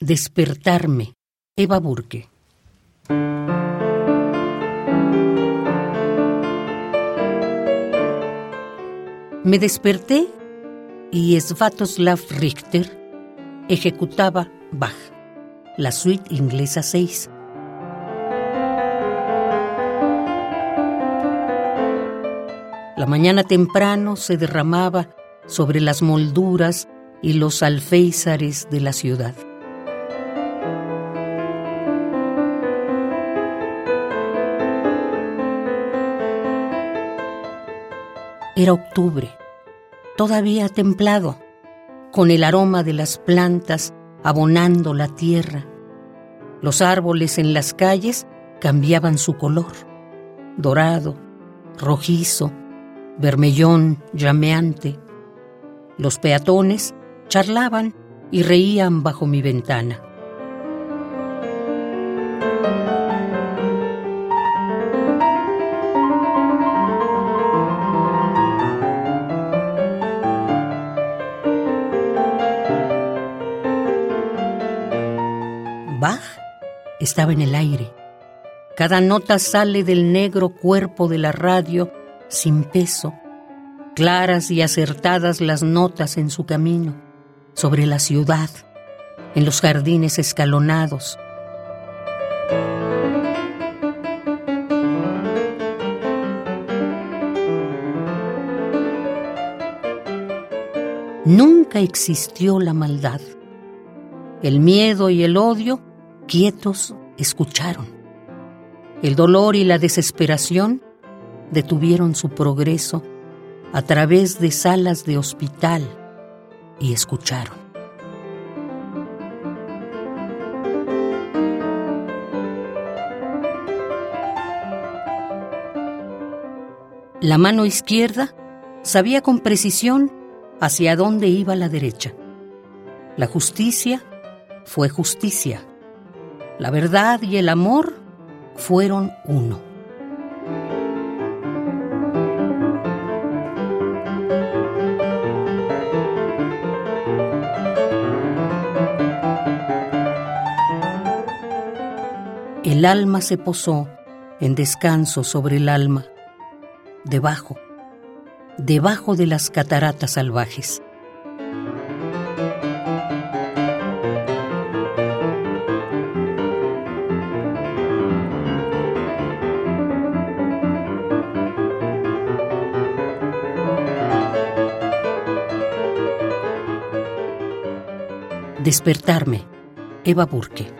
Despertarme, Eva Burke. Me desperté y Svatoslav Richter ejecutaba Bach, la suite inglesa 6. La mañana temprano se derramaba sobre las molduras y los alféizares de la ciudad. Era octubre, todavía templado, con el aroma de las plantas abonando la tierra. Los árboles en las calles cambiaban su color, dorado, rojizo, vermellón, llameante. Los peatones charlaban y reían bajo mi ventana. Estaba en el aire. Cada nota sale del negro cuerpo de la radio sin peso, claras y acertadas las notas en su camino, sobre la ciudad, en los jardines escalonados. Nunca existió la maldad. El miedo y el odio, quietos, escucharon. El dolor y la desesperación detuvieron su progreso a través de salas de hospital y escucharon. La mano izquierda sabía con precisión hacia dónde iba la derecha. La justicia fue justicia. La verdad y el amor fueron uno. El alma se posó en descanso sobre el alma, debajo, debajo de las cataratas salvajes. Despertarme, Eva Burke.